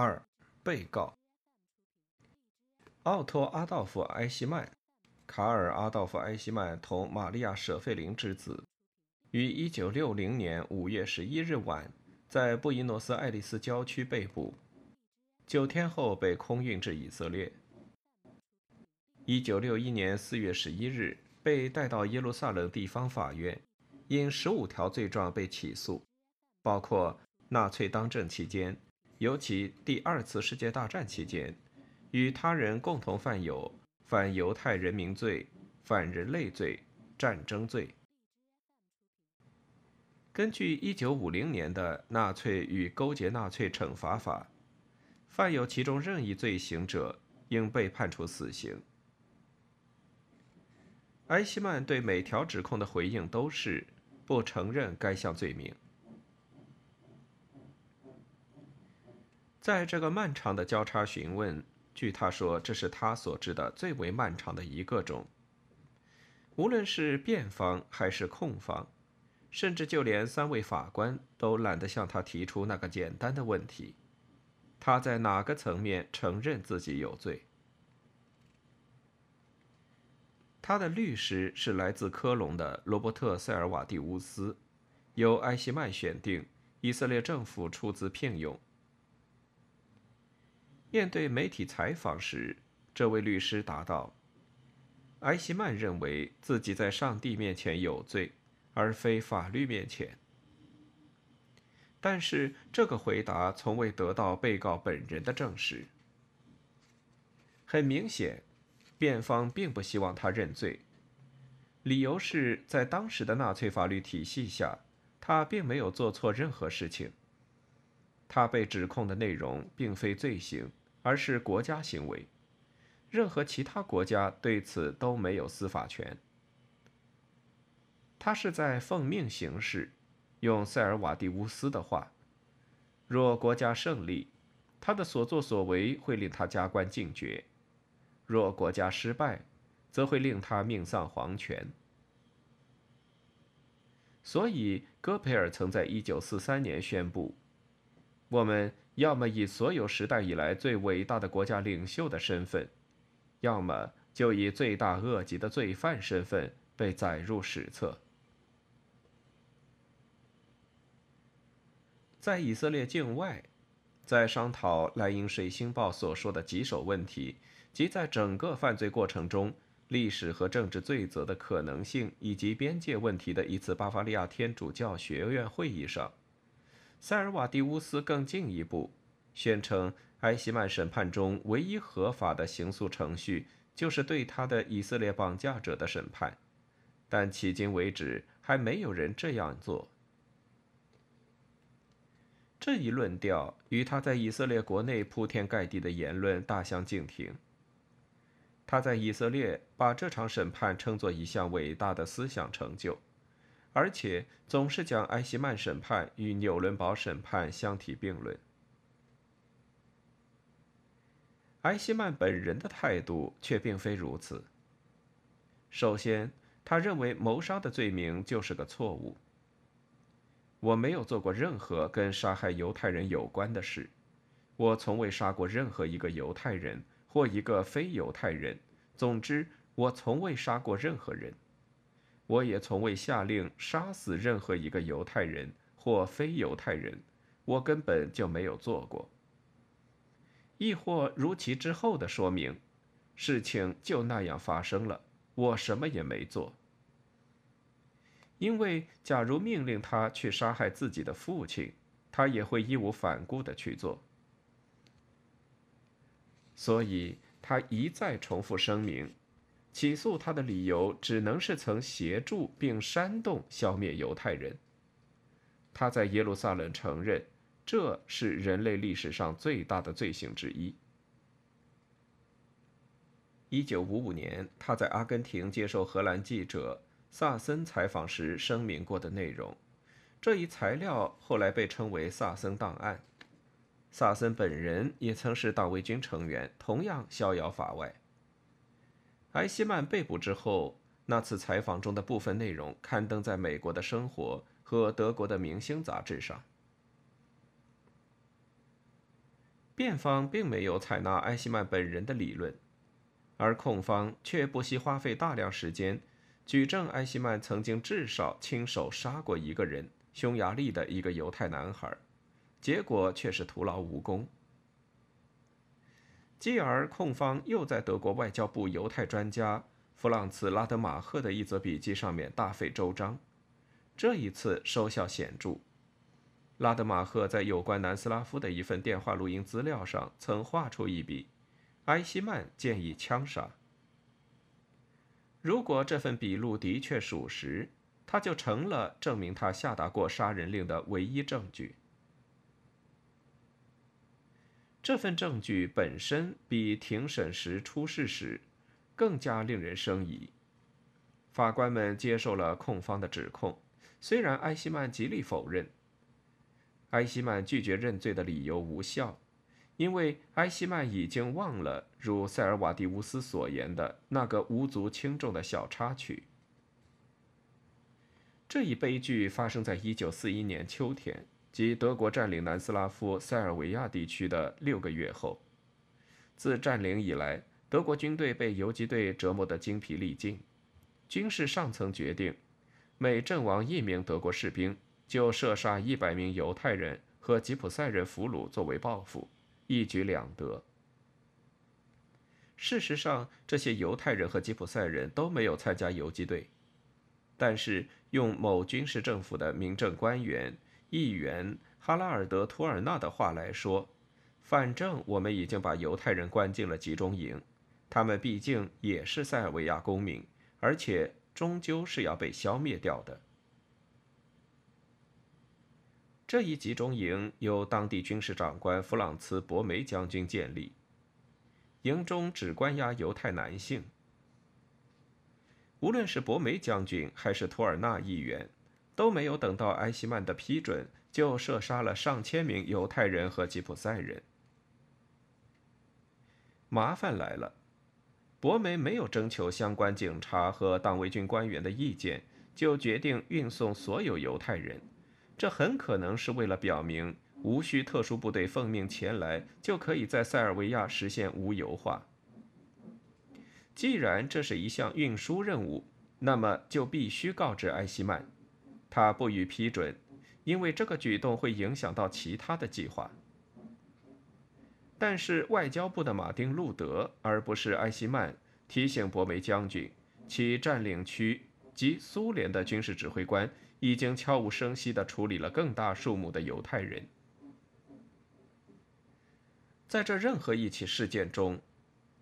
二、被告奥托·阿道夫·埃希曼，卡尔·阿道夫·埃希曼同玛利亚·舍费林之子，于1960年5月11日晚在布宜诺斯艾利斯郊区被捕，九天后被空运至以色列。1961年4月11日被带到耶路撒冷地方法院，因十五条罪状被起诉，包括纳粹当政期间。尤其第二次世界大战期间，与他人共同犯有反犹太人民罪、反人类罪、战争罪。根据1950年的纳粹与勾结纳粹惩罚法，犯有其中任意罪行者应被判处死刑。埃希曼对每条指控的回应都是不承认该项罪名。在这个漫长的交叉询问，据他说，这是他所知的最为漫长的一个中。无论是辩方还是控方，甚至就连三位法官都懒得向他提出那个简单的问题：他在哪个层面承认自己有罪？他的律师是来自科隆的罗伯特·塞尔瓦蒂乌斯，由埃希曼选定，以色列政府出资聘用。面对媒体采访时，这位律师答道：“埃希曼认为自己在上帝面前有罪，而非法律面前。”但是这个回答从未得到被告本人的证实。很明显，辩方并不希望他认罪，理由是在当时的纳粹法律体系下，他并没有做错任何事情。他被指控的内容并非罪行。而是国家行为，任何其他国家对此都没有司法权。他是在奉命行事，用塞尔瓦蒂乌斯的话：“若国家胜利，他的所作所为会令他加官进爵；若国家失败，则会令他命丧黄泉。”所以，戈培尔曾在一九四三年宣布：“我们。”要么以所有时代以来最伟大的国家领袖的身份，要么就以罪大恶极的罪犯身份被载入史册。在以色列境外，在商讨莱茵水星报所说的棘手问题及在整个犯罪过程中历史和政治罪责的可能性以及边界问题的一次巴伐利亚天主教学院会议上。塞尔瓦蒂乌斯更进一步宣称，埃希曼审判中唯一合法的刑诉程序就是对他的以色列绑架者的审判，但迄今为止还没有人这样做。这一论调与他在以色列国内铺天盖地的言论大相径庭。他在以色列把这场审判称作一项伟大的思想成就。而且总是将埃希曼审判与纽伦堡审判相提并论。埃希曼本人的态度却并非如此。首先，他认为谋杀的罪名就是个错误。我没有做过任何跟杀害犹太人有关的事，我从未杀过任何一个犹太人或一个非犹太人。总之，我从未杀过任何人。我也从未下令杀死任何一个犹太人或非犹太人，我根本就没有做过。亦或如其之后的说明，事情就那样发生了，我什么也没做。因为假如命令他去杀害自己的父亲，他也会义无反顾的去做。所以他一再重复声明。起诉他的理由只能是曾协助并煽动消灭犹太人。他在耶路撒冷承认，这是人类历史上最大的罪行之一。一九五五年，他在阿根廷接受荷兰记者萨森采访时声明过的内容，这一材料后来被称为萨森档案。萨森本人也曾是党卫军成员，同样逍遥法外。埃希曼被捕之后，那次采访中的部分内容刊登在美国的生活和德国的明星杂志上。辩方并没有采纳埃希曼本人的理论，而控方却不惜花费大量时间，举证埃希曼曾经至少亲手杀过一个人——匈牙利的一个犹太男孩，结果却是徒劳无功。继而，控方又在德国外交部犹太专家弗朗茨·拉德马赫的一则笔记上面大费周章，这一次收效显著。拉德马赫在有关南斯拉夫的一份电话录音资料上曾画出一笔：埃希曼建议枪杀。如果这份笔录的确属实，他就成了证明他下达过杀人令的唯一证据。这份证据本身比庭审时出示时更加令人生疑。法官们接受了控方的指控，虽然埃希曼极力否认。埃希曼拒绝认罪的理由无效，因为埃希曼已经忘了如塞尔瓦蒂乌斯所言的那个无足轻重的小插曲。这一悲剧发生在1941年秋天。即德国占领南斯拉夫塞尔维亚地区的六个月后，自占领以来，德国军队被游击队折磨得精疲力尽。军事上层决定，每阵亡一名德国士兵，就射杀一百名犹太人和吉普赛人俘虏作为报复，一举两得。事实上，这些犹太人和吉普赛人都没有参加游击队，但是用某军事政府的民政官员。议员哈拉尔德·图尔纳的话来说，反正我们已经把犹太人关进了集中营，他们毕竟也是塞尔维亚公民，而且终究是要被消灭掉的。这一集中营由当地军事长官弗朗茨·博梅将军建立，营中只关押犹太男性。无论是博梅将军还是图尔纳议员。都没有等到埃希曼的批准，就射杀了上千名犹太人和吉普赛人。麻烦来了，博梅没有征求相关警察和党卫军官员的意见，就决定运送所有犹太人。这很可能是为了表明，无需特殊部队奉命前来，就可以在塞尔维亚实现无油化。既然这是一项运输任务，那么就必须告知埃希曼。他不予批准，因为这个举动会影响到其他的计划。但是外交部的马丁·路德，而不是埃希曼，提醒博梅将军，其占领区及苏联的军事指挥官已经悄无声息地处理了更大数目的犹太人。在这任何一起事件中，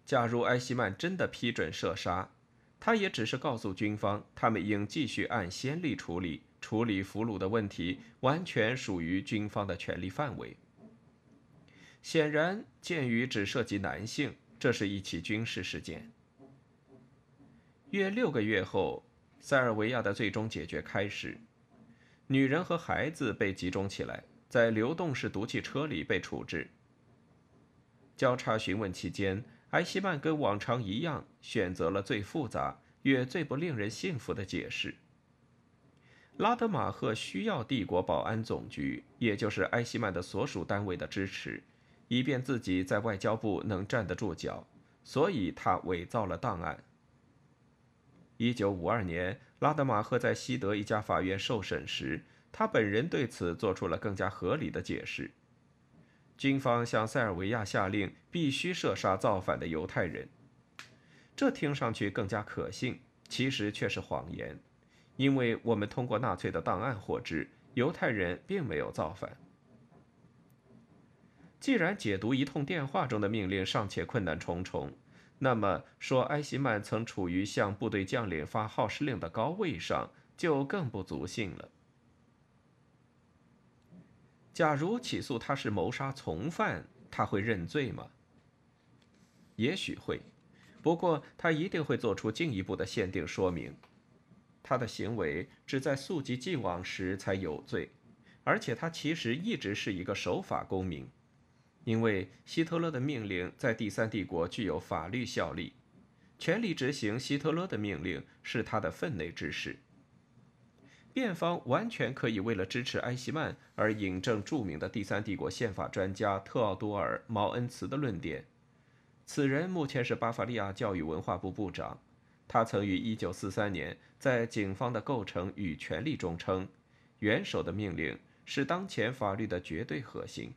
假如埃希曼真的批准射杀，他也只是告诉军方，他们应继续按先例处理。处理俘虏的问题完全属于军方的权力范围。显然，鉴于只涉及男性，这是一起军事事件。约六个月后，塞尔维亚的最终解决开始，女人和孩子被集中起来，在流动式毒气车里被处置。交叉询问期间，埃希曼跟往常一样，选择了最复杂、也最不令人信服的解释。拉德马赫需要帝国保安总局，也就是埃希曼的所属单位的支持，以便自己在外交部能站得住脚，所以他伪造了档案。一九五二年，拉德马赫在西德一家法院受审时，他本人对此做出了更加合理的解释：军方向塞尔维亚下令必须射杀造反的犹太人，这听上去更加可信，其实却是谎言。因为我们通过纳粹的档案获知，犹太人并没有造反。既然解读一通电话中的命令尚且困难重重，那么说埃希曼曾处于向部队将领发号施令的高位上，就更不足信了。假如起诉他是谋杀从犯，他会认罪吗？也许会，不过他一定会做出进一步的限定说明。他的行为只在溯及既往时才有罪，而且他其实一直是一个守法公民，因为希特勒的命令在第三帝国具有法律效力，全力执行希特勒的命令是他的分内之事。辩方完全可以为了支持埃希曼而引证著名的第三帝国宪法专家特奥多尔·毛恩茨的论点。此人目前是巴伐利亚教育文化部部长，他曾于1943年在警方的构成与权力中称：“元首的命令是当前法律的绝对核心。”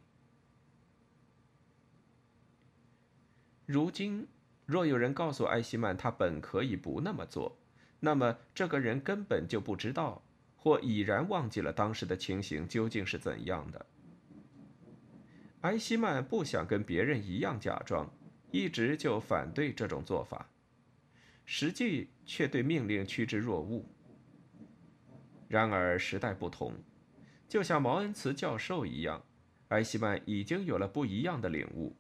如今，若有人告诉埃希曼他本可以不那么做，那么这个人根本就不知道，或已然忘记了当时的情形究竟是怎样的。埃希曼不想跟别人一样假装。一直就反对这种做法，实际却对命令趋之若鹜。然而时代不同，就像毛恩茨教授一样，埃希曼已经有了不一样的领悟。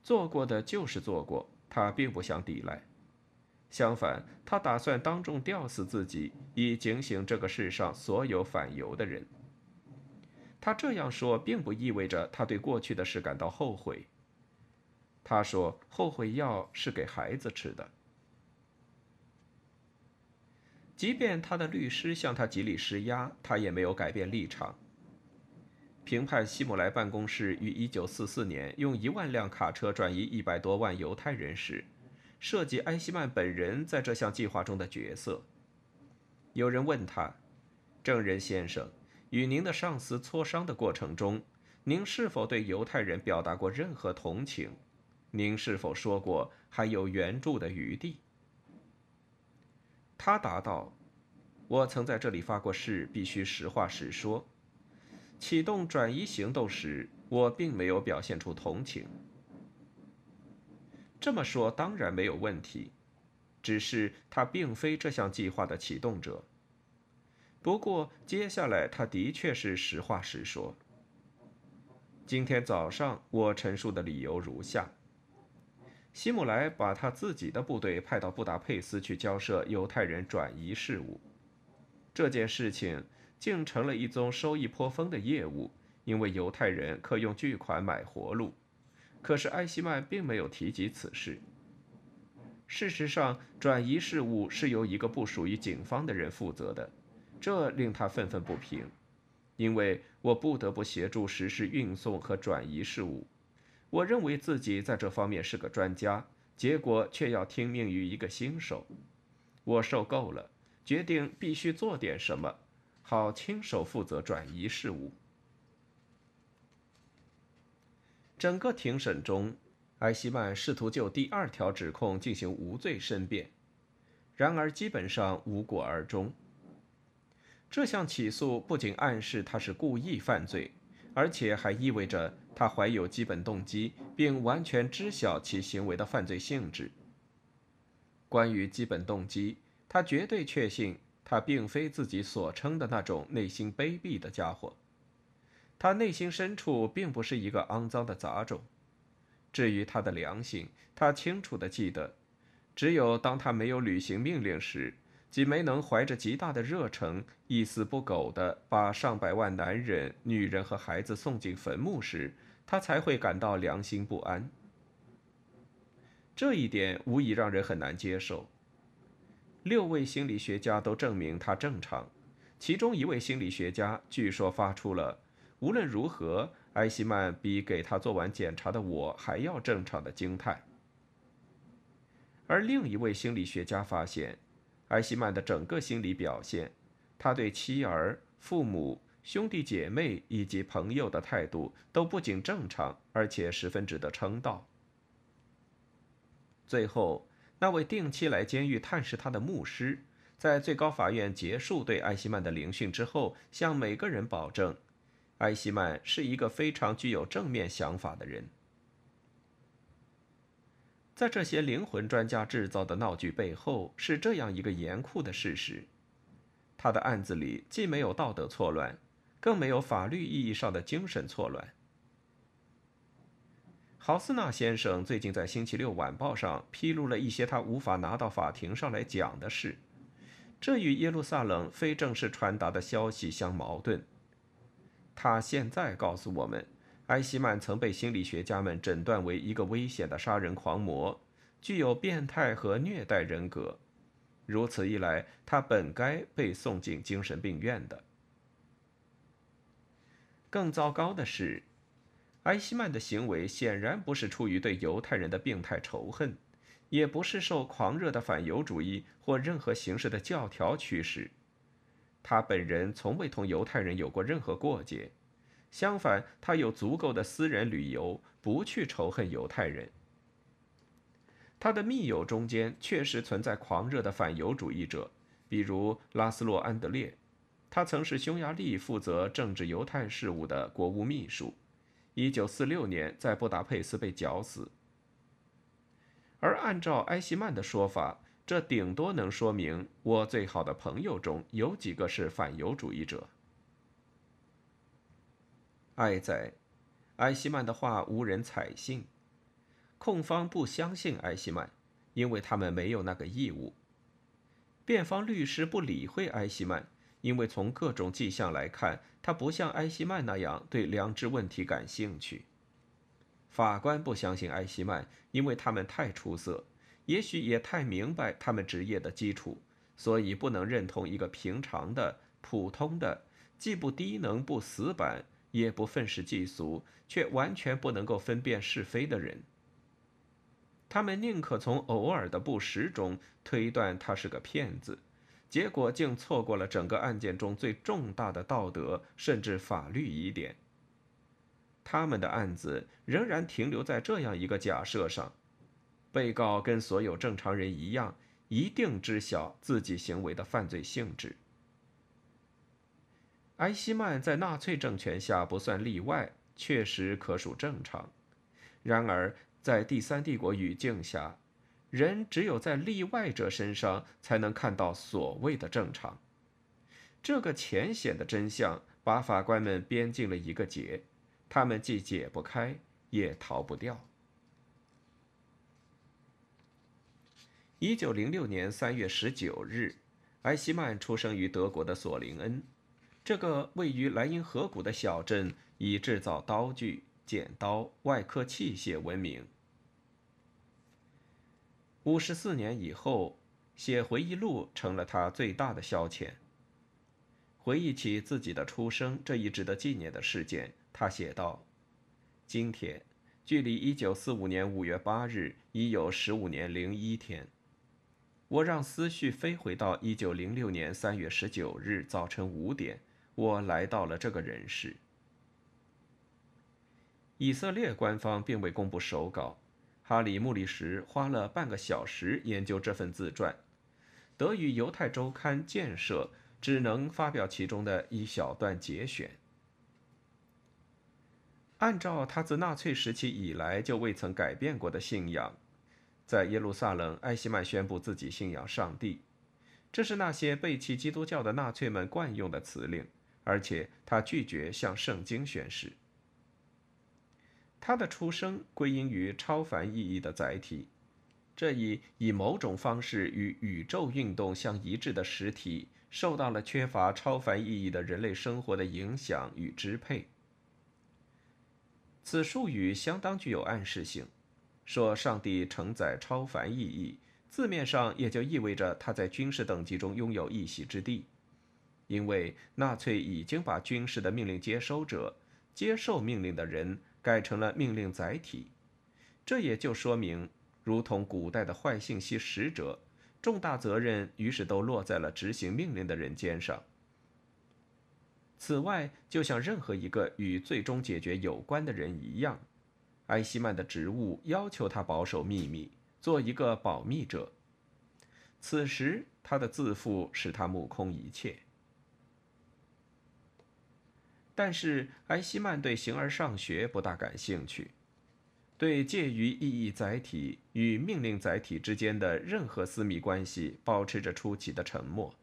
做过的就是做过，他并不想抵赖，相反，他打算当众吊死自己，以警醒这个世上所有反犹的人。他这样说，并不意味着他对过去的事感到后悔。他说：“后悔药是给孩子吃的。”即便他的律师向他极力施压，他也没有改变立场。评判希姆莱办公室于1944年用一万辆卡车转移一百多万犹太人时，涉及埃希曼本人在这项计划中的角色。有人问他：“证人先生，与您的上司磋商的过程中，您是否对犹太人表达过任何同情？”您是否说过还有援助的余地？他答道：“我曾在这里发过誓，必须实话实说。启动转移行动时，我并没有表现出同情。这么说当然没有问题，只是他并非这项计划的启动者。不过接下来他的确是实话实说。今天早上我陈述的理由如下。”希姆莱把他自己的部队派到布达佩斯去交涉犹太人转移事务，这件事情竟成了一宗收益颇丰的业务，因为犹太人可用巨款买活路。可是艾希曼并没有提及此事。事实上，转移事务是由一个不属于警方的人负责的，这令他愤愤不平，因为我不得不协助实施运送和转移事务。我认为自己在这方面是个专家，结果却要听命于一个新手。我受够了，决定必须做点什么，好亲手负责转移事务。整个庭审中，埃希曼试图就第二条指控进行无罪申辩，然而基本上无果而终。这项起诉不仅暗示他是故意犯罪。而且还意味着他怀有基本动机，并完全知晓其行为的犯罪性质。关于基本动机，他绝对确信他并非自己所称的那种内心卑鄙的家伙。他内心深处并不是一个肮脏的杂种。至于他的良心，他清楚地记得，只有当他没有履行命令时。即没能怀着极大的热诚，一丝不苟地把上百万男人、女人和孩子送进坟墓时，他才会感到良心不安。这一点无疑让人很难接受。六位心理学家都证明他正常，其中一位心理学家据说发出了“无论如何，埃希曼比给他做完检查的我还要正常”的惊叹。而另一位心理学家发现。埃希曼的整个心理表现，他对妻儿、父母、兄弟姐妹以及朋友的态度都不仅正常，而且十分值得称道。最后，那位定期来监狱探视他的牧师，在最高法院结束对埃希曼的聆讯之后，向每个人保证，埃希曼是一个非常具有正面想法的人。在这些灵魂专家制造的闹剧背后，是这样一个严酷的事实：他的案子里既没有道德错乱，更没有法律意义上的精神错乱。豪斯纳先生最近在《星期六晚报》上披露了一些他无法拿到法庭上来讲的事，这与耶路撒冷非正式传达的消息相矛盾。他现在告诉我们。埃希曼曾被心理学家们诊断为一个危险的杀人狂魔，具有变态和虐待人格。如此一来，他本该被送进精神病院的。更糟糕的是，埃希曼的行为显然不是出于对犹太人的病态仇恨，也不是受狂热的反犹主义或任何形式的教条驱使。他本人从未同犹太人有过任何过节，相反，他有足够的私人旅游不去仇恨犹太人。他的密友中间确实存在狂热的反犹主义者，比如拉斯洛·安德烈。他曾是匈牙利负责政治犹太事务的国务秘书，1946年在布达佩斯被绞死。而按照埃希曼的说法，这顶多能说明我最好的朋友中有几个是反犹主义者。爱在，埃希曼的话无人采信，控方不相信埃希曼，因为他们没有那个义务。辩方律师不理会埃希曼。因为从各种迹象来看，他不像埃希曼那样对良知问题感兴趣。法官不相信埃希曼，因为他们太出色，也许也太明白他们职业的基础，所以不能认同一个平常的、普通的、既不低能不死板，也不愤世嫉俗，却完全不能够分辨是非的人。他们宁可从偶尔的不实中推断他是个骗子。结果竟错过了整个案件中最重大的道德甚至法律疑点。他们的案子仍然停留在这样一个假设上：被告跟所有正常人一样，一定知晓自己行为的犯罪性质。埃希曼在纳粹政权下不算例外，确实可属正常。然而，在第三帝国语境下，人只有在例外者身上才能看到所谓的正常。这个浅显的真相把法官们编进了一个结，他们既解不开，也逃不掉。一九零六年三月十九日，埃希曼出生于德国的索林恩，这个位于莱茵河谷的小镇以制造刀具、剪刀、外科器械闻名。五十四年以后，写回忆录成了他最大的消遣。回忆起自己的出生这一值得纪念的事件，他写道：“今天，距离一九四五年五月八日已有十五年零一天。我让思绪飞回到一九零六年三月十九日早晨五点，我来到了这个人世。”以色列官方并未公布手稿。哈里·穆里什花了半个小时研究这份自传，德语犹太周刊《建设》只能发表其中的一小段节选。按照他自纳粹时期以来就未曾改变过的信仰，在耶路撒冷，埃希曼宣布自己信仰上帝，这是那些背弃基督教的纳粹们惯用的词令，而且他拒绝向圣经宣誓。他的出生归因于超凡意义的载体，这一以某种方式与宇宙运动相一致的实体，受到了缺乏超凡意义的人类生活的影响与支配。此术语相当具有暗示性，说上帝承载超凡意义，字面上也就意味着他在军事等级中拥有一席之地，因为纳粹已经把军事的命令接收者、接受命令的人。改成了命令载体，这也就说明，如同古代的坏信息使者，重大责任于是都落在了执行命令的人肩上。此外，就像任何一个与最终解决有关的人一样，埃希曼的职务要求他保守秘密，做一个保密者。此时，他的自负使他目空一切。但是埃希曼对形而上学不大感兴趣，对介于意义载体与命令载体之间的任何私密关系保持着出奇的沉默。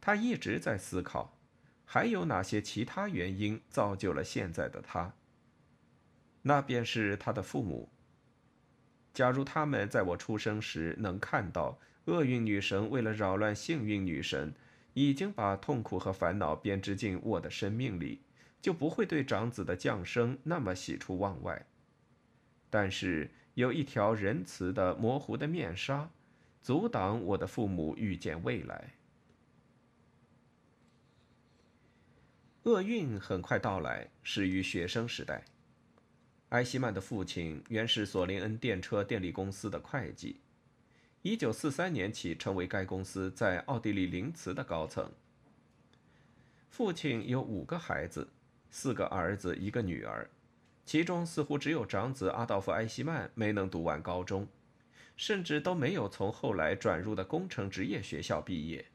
他一直在思考，还有哪些其他原因造就了现在的他。那便是他的父母。假如他们在我出生时能看到厄运女神为了扰乱幸运女神。已经把痛苦和烦恼编织进我的生命里，就不会对长子的降生那么喜出望外。但是有一条仁慈的模糊的面纱，阻挡我的父母预见未来。厄运很快到来，始于学生时代。埃希曼的父亲原是索林恩电车电力公司的会计，1943年起成为该公司在奥地利林茨的高层。父亲有五个孩子，四个儿子，一个女儿，其中似乎只有长子阿道夫·埃希曼没能读完高中，甚至都没有从后来转入的工程职业学校毕业。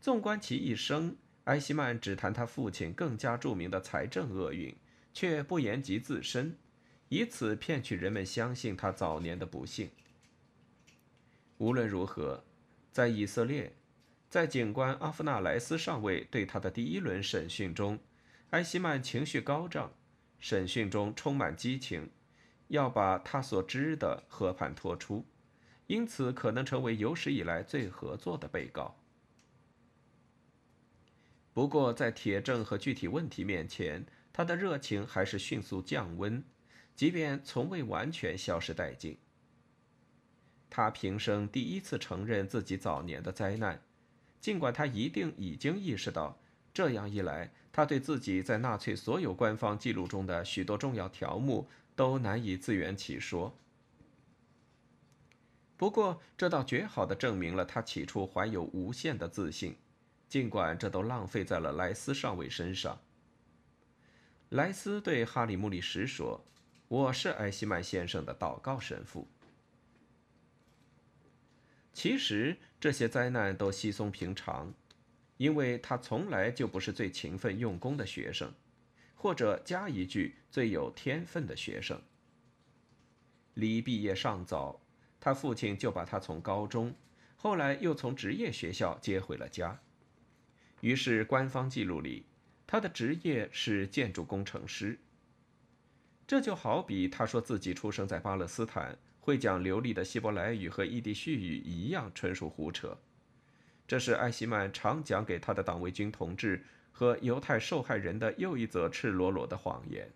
纵观其一生，埃希曼只谈他父亲更加著名的财政厄运，却不言及自身，以此骗取人们相信他早年的不幸。无论如何，在以色列，在警官阿夫纳莱斯上尉对他的第一轮审讯中，埃希曼情绪高涨，审讯中充满激情，要把他所知的和盘托出，因此可能成为有史以来最合作的被告。不过，在铁证和具体问题面前，他的热情还是迅速降温，即便从未完全消失殆尽。他平生第一次承认自己早年的灾难，尽管他一定已经意识到，这样一来，他对自己在纳粹所有官方记录中的许多重要条目都难以自圆其说。不过，这倒绝好的证明了他起初怀有无限的自信。尽管这都浪费在了莱斯上尉身上。莱斯对哈里·穆里什说：“我是埃希曼先生的祷告神父。”其实这些灾难都稀松平常，因为他从来就不是最勤奋用功的学生，或者加一句最有天分的学生。离毕业尚早，他父亲就把他从高中，后来又从职业学校接回了家。于是，官方记录里，他的职业是建筑工程师。这就好比他说自己出生在巴勒斯坦，会讲流利的希伯来语和异地叙语一样，纯属胡扯。这是艾希曼常讲给他的党卫军同志和犹太受害人的又一则赤裸裸的谎言。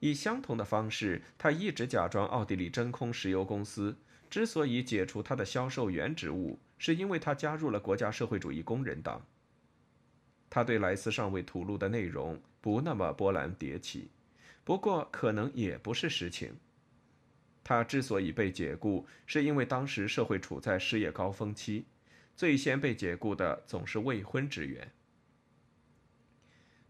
以相同的方式，他一直假装奥地利真空石油公司之所以解除他的销售员职务。是因为他加入了国家社会主义工人党。他对莱斯尚未吐露的内容不那么波澜迭起，不过可能也不是实情。他之所以被解雇，是因为当时社会处在失业高峰期，最先被解雇的总是未婚职员。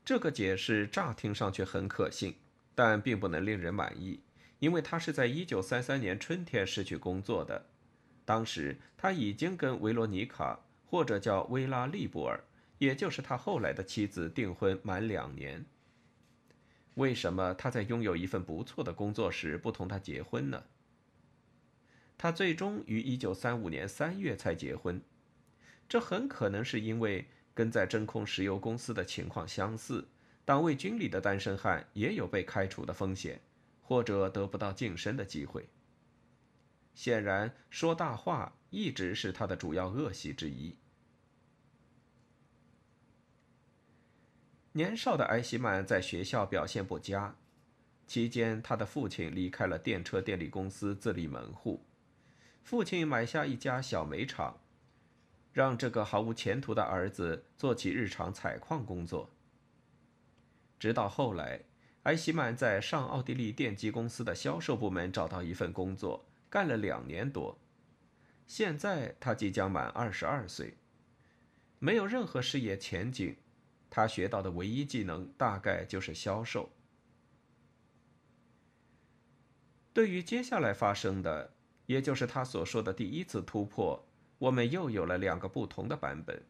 这个解释乍听上去很可信，但并不能令人满意，因为他是在1933年春天失去工作的。当时他已经跟维罗妮卡，或者叫薇拉利布尔，也就是他后来的妻子订婚满两年。为什么他在拥有一份不错的工作时不同他结婚呢？他最终于1935年3月才结婚，这很可能是因为跟在真空石油公司的情况相似，党卫军里的单身汉也有被开除的风险，或者得不到晋升的机会。显然，说大话一直是他的主要恶习之一。年少的埃希曼在学校表现不佳，期间他的父亲离开了电车电力公司自立门户，父亲买下一家小煤厂，让这个毫无前途的儿子做起日常采矿工作。直到后来，埃希曼在上奥地利电机公司的销售部门找到一份工作。干了两年多，现在他即将满二十二岁，没有任何事业前景。他学到的唯一技能大概就是销售。对于接下来发生的，也就是他所说的第一次突破，我们又有了两个不同的版本。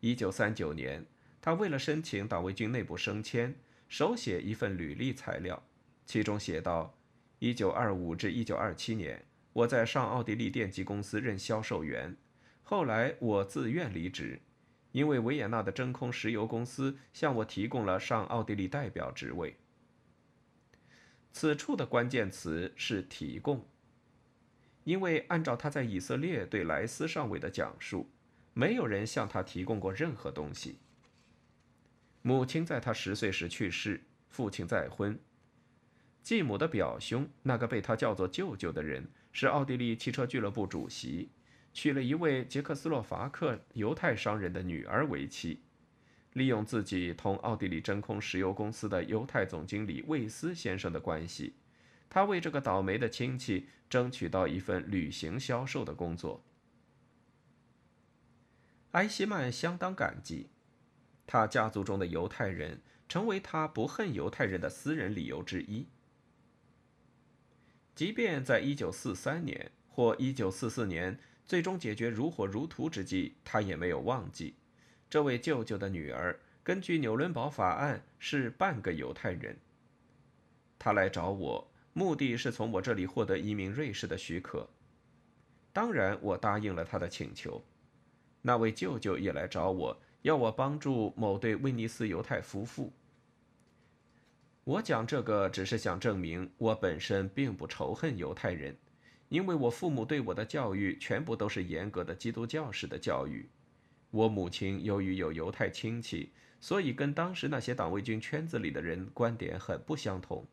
一九三九年，他为了申请党卫军内部升迁，手写一份履历材料，其中写道。一九二五至一九二七年，我在上奥地利电机公司任销售员。后来我自愿离职，因为维也纳的真空石油公司向我提供了上奥地利代表职位。此处的关键词是“提供”，因为按照他在以色列对莱斯上尉的讲述，没有人向他提供过任何东西。母亲在他十岁时去世，父亲再婚。继母的表兄，那个被他叫做舅舅的人，是奥地利汽车俱乐部主席，娶了一位捷克斯洛伐克犹太商人的女儿为妻，利用自己同奥地利真空石油公司的犹太总经理魏斯先生的关系，他为这个倒霉的亲戚争取到一份旅行销售的工作。埃希曼相当感激，他家族中的犹太人成为他不恨犹太人的私人理由之一。即便在1943年或1944年最终解决如火如荼之际，他也没有忘记，这位舅舅的女儿根据纽伦堡法案是半个犹太人。他来找我，目的是从我这里获得移民瑞士的许可。当然，我答应了他的请求。那位舅舅也来找我，要我帮助某对威尼斯犹太夫妇。我讲这个只是想证明，我本身并不仇恨犹太人，因为我父母对我的教育全部都是严格的基督教式的教育。我母亲由于有犹太亲戚，所以跟当时那些党卫军圈子里的人观点很不相同。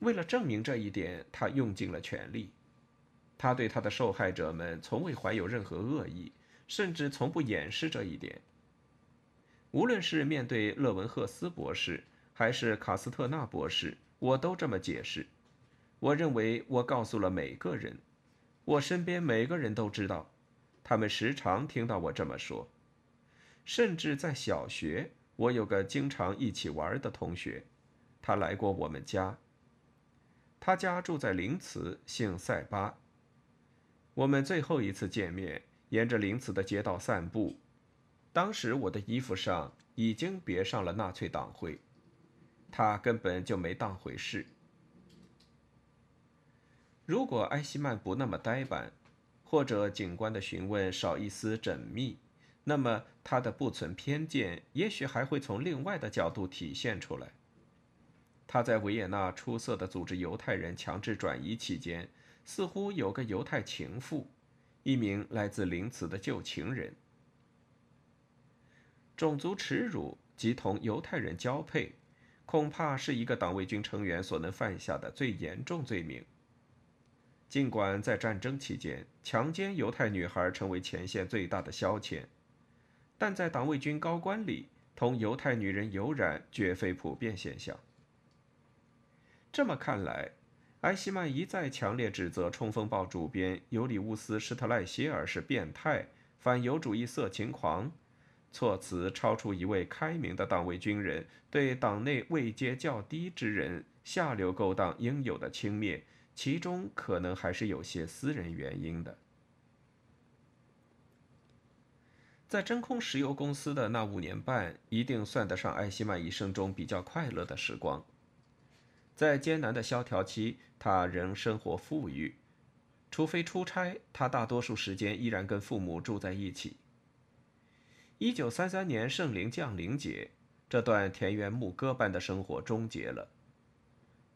为了证明这一点，他用尽了全力。他对他的受害者们从未怀有任何恶意，甚至从不掩饰这一点。无论是面对勒文赫斯博士，还是卡斯特纳博士，我都这么解释。我认为我告诉了每个人，我身边每个人都知道，他们时常听到我这么说。甚至在小学，我有个经常一起玩的同学，他来过我们家。他家住在林茨，姓塞巴。我们最后一次见面，沿着林茨的街道散步。当时我的衣服上已经别上了纳粹党徽，他根本就没当回事。如果埃希曼不那么呆板，或者警官的询问少一丝缜密，那么他的不存偏见也许还会从另外的角度体现出来。他在维也纳出色的组织犹太人强制转移期间，似乎有个犹太情妇，一名来自林茨的旧情人。种族耻辱及同犹太人交配，恐怕是一个党卫军成员所能犯下的最严重罪名。尽管在战争期间，强奸犹太女孩成为前线最大的消遣，但在党卫军高官里，同犹太女人有染绝非普遍现象。这么看来，埃希曼一再强烈指责《冲锋报》主编尤里乌斯·施特赖歇尔是变态、反犹主义色情狂。措辞超出一位开明的党卫军人对党内位阶较低之人下流勾当应有的轻蔑，其中可能还是有些私人原因的。在真空石油公司的那五年半，一定算得上艾希曼一生中比较快乐的时光。在艰难的萧条期，他仍生活富裕，除非出差，他大多数时间依然跟父母住在一起。一九三三年圣灵降临节，这段田园牧歌般的生活终结了。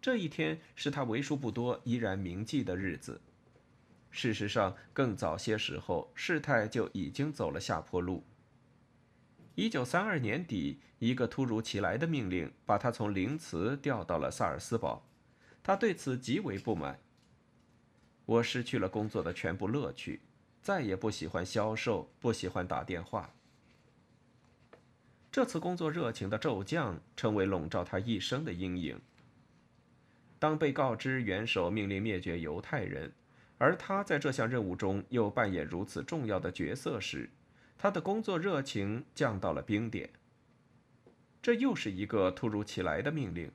这一天是他为数不多依然铭记的日子。事实上，更早些时候，事态就已经走了下坡路。一九三二年底，一个突如其来的命令把他从灵茨调到了萨尔斯堡，他对此极为不满。我失去了工作的全部乐趣，再也不喜欢销售，不喜欢打电话。这次工作热情的骤降，成为笼罩他一生的阴影。当被告知元首命令灭绝犹太人，而他在这项任务中又扮演如此重要的角色时，他的工作热情降到了冰点。这又是一个突如其来的命令，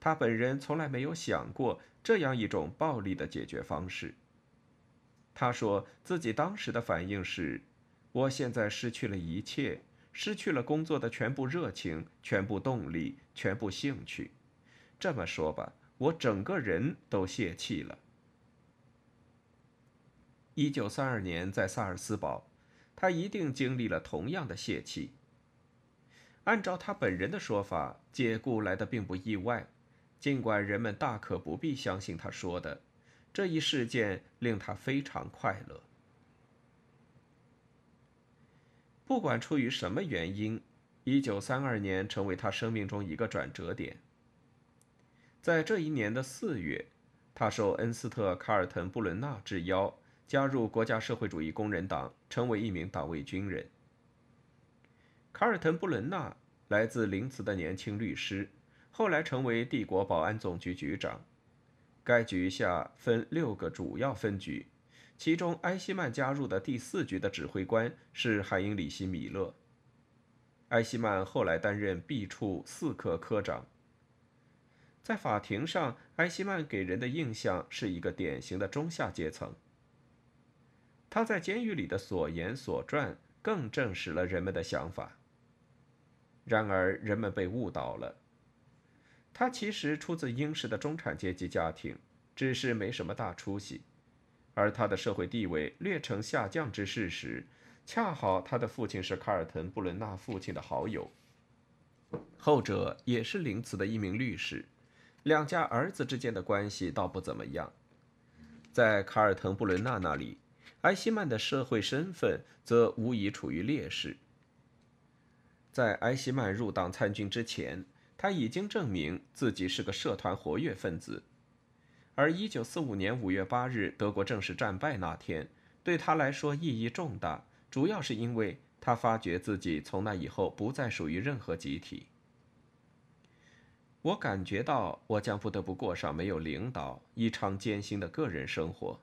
他本人从来没有想过这样一种暴力的解决方式。他说自己当时的反应是：“我现在失去了一切。”失去了工作的全部热情、全部动力、全部兴趣。这么说吧，我整个人都泄气了。一九三二年在萨尔斯堡，他一定经历了同样的泄气。按照他本人的说法，解雇来的并不意外，尽管人们大可不必相信他说的。这一事件令他非常快乐。不管出于什么原因，1932年成为他生命中一个转折点。在这一年的四月，他受恩斯特·卡尔滕·布伦纳之邀，加入国家社会主义工人党，成为一名党卫军人。卡尔滕·布伦纳来自林茨的年轻律师，后来成为帝国保安总局局长。该局下分六个主要分局，其中埃希曼加入的第四局的指挥官是海因里希·米勒。埃希曼后来担任 B 处四科科长。在法庭上，埃希曼给人的印象是一个典型的中下阶层。他在监狱里的所言所传更证实了人们的想法。然而，人们被误导了。他其实出自英式的中产阶级家庭，只是没什么大出息，而他的社会地位略呈下降之事实，恰好他的父亲是卡尔滕·布伦纳父亲的好友，后者也是林茨的一名律师，两家儿子之间的关系倒不怎么样。在卡尔滕·布伦纳那里，埃希曼的社会身份则无疑处于劣势。在埃希曼入党参军之前。他已经证明自己是个社团活跃分子，而1945年5月8日德国正式战败那天，对他来说意义重大，主要是因为他发觉自己从那以后不再属于任何集体。我感觉到我将不得不过上没有领导、异常艰辛的个人生活，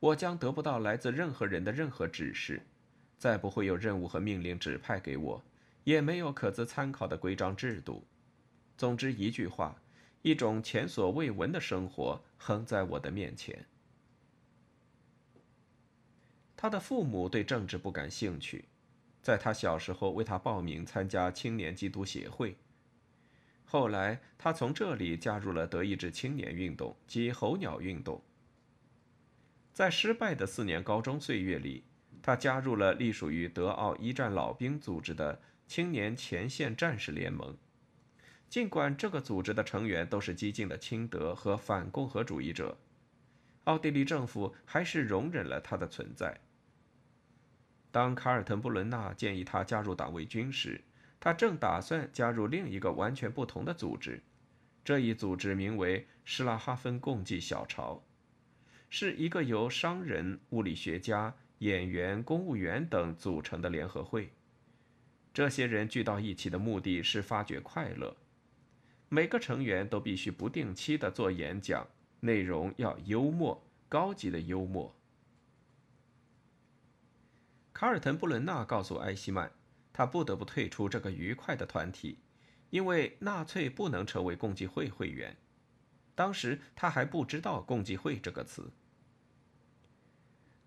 我将得不到来自任何人的任何指示，再不会有任务和命令指派给我，也没有可资参考的规章制度。总之一句话，一种前所未闻的生活横在我的面前。他的父母对政治不感兴趣，在他小时候为他报名参加青年基督协会。后来他从这里加入了德意志青年运动及候鸟运动。在失败的四年高中岁月里，他加入了隶属于德奥一战老兵组织的青年前线战士联盟。尽管这个组织的成员都是激进的亲德和反共和主义者，奥地利政府还是容忍了他的存在。当卡尔滕布伦纳建议他加入党卫军时，他正打算加入另一个完全不同的组织。这一组织名为施拉哈芬共济小巢，是一个由商人、物理学家、演员、公务员等组成的联合会。这些人聚到一起的目的是发掘快乐。每个成员都必须不定期的做演讲，内容要幽默，高级的幽默。卡尔滕·布伦纳告诉埃希曼，他不得不退出这个愉快的团体，因为纳粹不能成为共济会会员。当时他还不知道“共济会”这个词。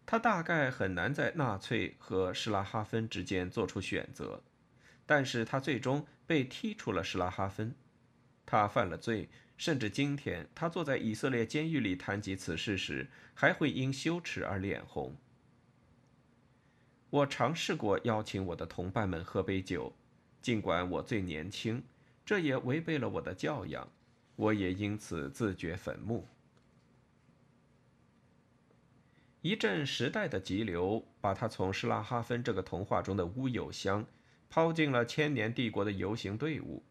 他大概很难在纳粹和施拉哈芬之间做出选择，但是他最终被踢出了施拉哈芬。他犯了罪，甚至今天他坐在以色列监狱里谈及此事时，还会因羞耻而脸红。我尝试过邀请我的同伴们喝杯酒，尽管我最年轻，这也违背了我的教养，我也因此自掘坟墓。一阵时代的急流把他从施拉哈芬这个童话中的乌有乡，抛进了千年帝国的游行队伍。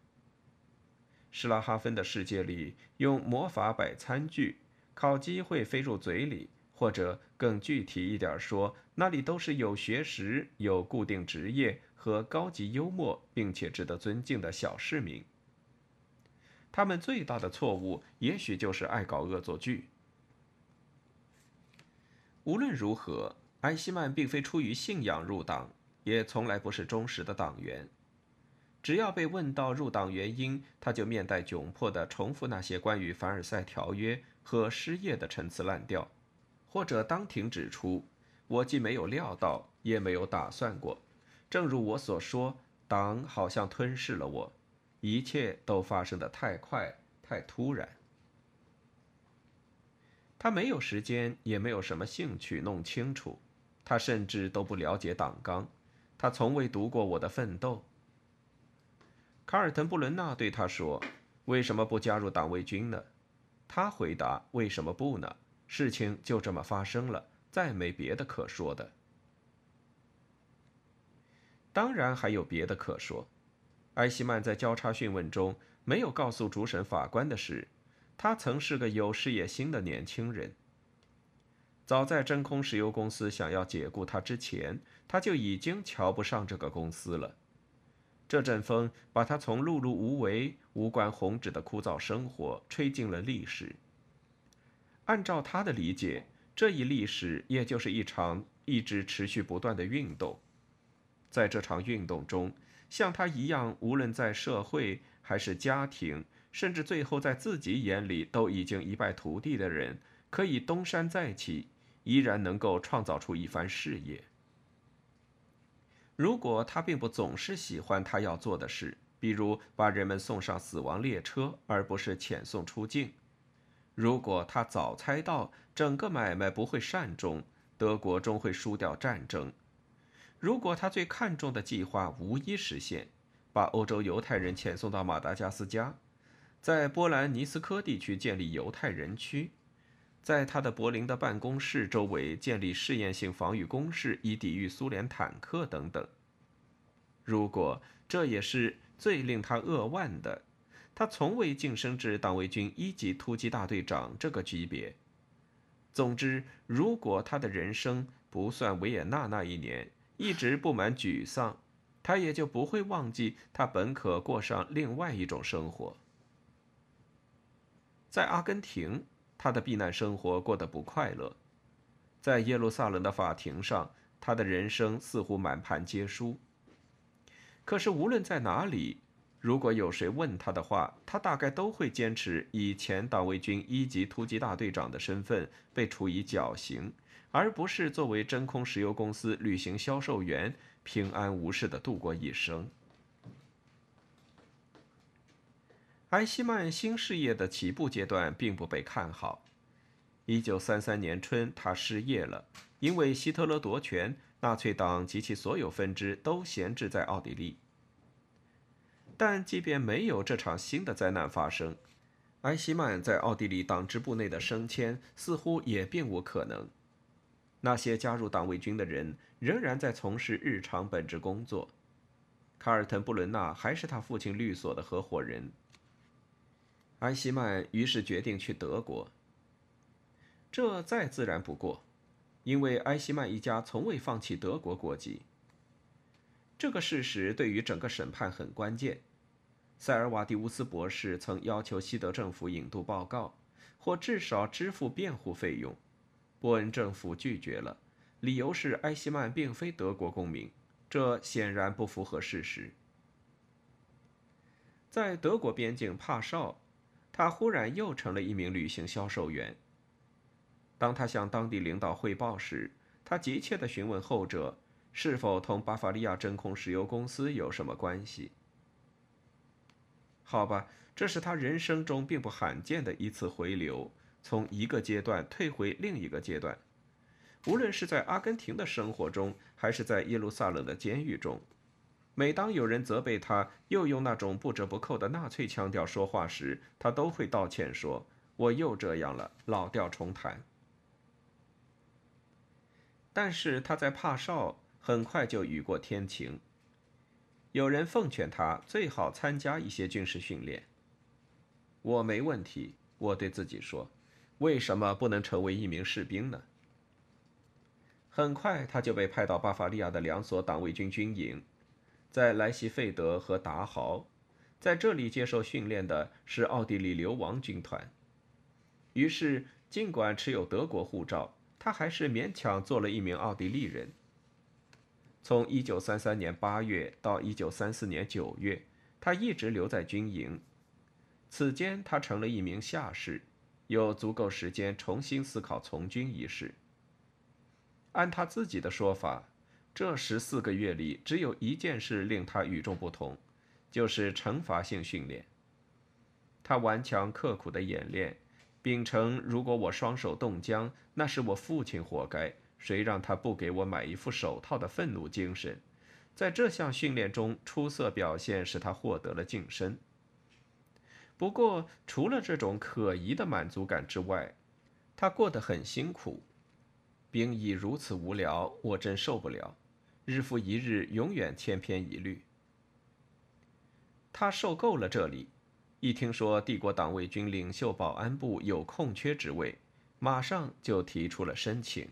施拉哈芬的世界里，用魔法摆餐具，烤鸡会飞入嘴里，或者更具体一点说，那里都是有学识、有固定职业和高级幽默，并且值得尊敬的小市民。他们最大的错误，也许就是爱搞恶作剧。无论如何，埃希曼并非出于信仰入党，也从来不是忠实的党员。只要被问到入党原因，他就面带窘迫地重复那些关于凡尔赛条约和失业的陈词滥调，或者当庭指出：“我既没有料到，也没有打算过。正如我所说，党好像吞噬了我，一切都发生的太快、太突然。”他没有时间，也没有什么兴趣弄清楚。他甚至都不了解党纲，他从未读过《我的奋斗》。卡尔滕·布伦纳对他说：“为什么不加入党卫军呢？”他回答：“为什么不呢？事情就这么发生了，再没别的可说的。当然还有别的可说。埃希曼在交叉讯问中没有告诉主审法官的是，他曾是个有事业心的年轻人。早在真空石油公司想要解雇他之前，他就已经瞧不上这个公司了。这阵风把他从碌碌无为、无关宏旨的枯燥生活吹进了历史。按照他的理解，这一历史也就是一场一直持续不断的运动。在这场运动中，像他一样，无论在社会还是家庭，甚至最后在自己眼里都已经一败涂地的人，可以东山再起。依然能够创造出一番事业。如果他并不总是喜欢他要做的事，比如把人们送上死亡列车，而不是遣送出境；如果他早猜到整个买卖不会善终，德国终会输掉战争；如果他最看重的计划无一实现，把欧洲犹太人遣送到马达加斯加，在波兰尼斯科地区建立犹太人区。在他的柏林的办公室周围建立试验性防御工事，以抵御苏联坦克等等。如果这也是最令他扼腕的，他从未晋升至党卫军一级突击大队长这个级别。总之，如果他的人生不算维也纳那一年一直不满沮丧，他也就不会忘记他本可过上另外一种生活。在阿根廷。他的避难生活过得不快乐，在耶路撒冷的法庭上，他的人生似乎满盘皆输。可是无论在哪里，如果有谁问他的话，他大概都会坚持以前党卫军一级突击大队长的身份被处以绞刑，而不是作为真空石油公司旅行销售员平安无事地度过一生。埃希曼新事业的起步阶段并不被看好。一九三三年春，他失业了，因为希特勒夺权，纳粹党及其所有分支都闲置在奥地利。但即便没有这场新的灾难发生，埃希曼在奥地利党支部内的升迁似乎也并无可能。那些加入党卫军的人仍然在从事日常本职工作。卡尔滕布伦纳还是他父亲律所的合伙人。埃希曼于是决定去德国。这再自然不过，因为埃希曼一家从未放弃德国国籍。这个事实对于整个审判很关键。塞尔瓦蒂乌斯博士曾要求西德政府引渡报告，或至少支付辩护费用。波恩政府拒绝了，理由是埃希曼并非德国公民，这显然不符合事实。在德国边境帕绍。他忽然又成了一名旅行销售员。当他向当地领导汇报时，他急切地询问后者是否同巴伐利亚真空石油公司有什么关系。好吧，这是他人生中并不罕见的一次回流，从一个阶段退回另一个阶段。无论是在阿根廷的生活中，还是在耶路撒冷的监狱中。每当有人责备他，又用那种不折不扣的纳粹腔调说话时，他都会道歉说：“我又这样了，老调重弹。”但是他在帕绍很快就雨过天晴。有人奉劝他最好参加一些军事训练。我没问题，我对自己说：“为什么不能成为一名士兵呢？”很快他就被派到巴伐利亚的两所党卫军军营。在莱希费德和达豪，在这里接受训练的是奥地利流亡军团。于是，尽管持有德国护照，他还是勉强做了一名奥地利人。从1933年8月到1934年9月，他一直留在军营。此间，他成了一名下士，有足够时间重新思考从军一事。按他自己的说法。这十四个月里，只有一件事令他与众不同，就是惩罚性训练。他顽强刻苦的演练，秉承“如果我双手冻僵，那是我父亲活该，谁让他不给我买一副手套”的愤怒精神，在这项训练中出色表现，使他获得了晋升。不过，除了这种可疑的满足感之外，他过得很辛苦。兵役如此无聊，我真受不了。日复一日，永远千篇一律。他受够了这里，一听说帝国党卫军领袖保安部有空缺职位，马上就提出了申请。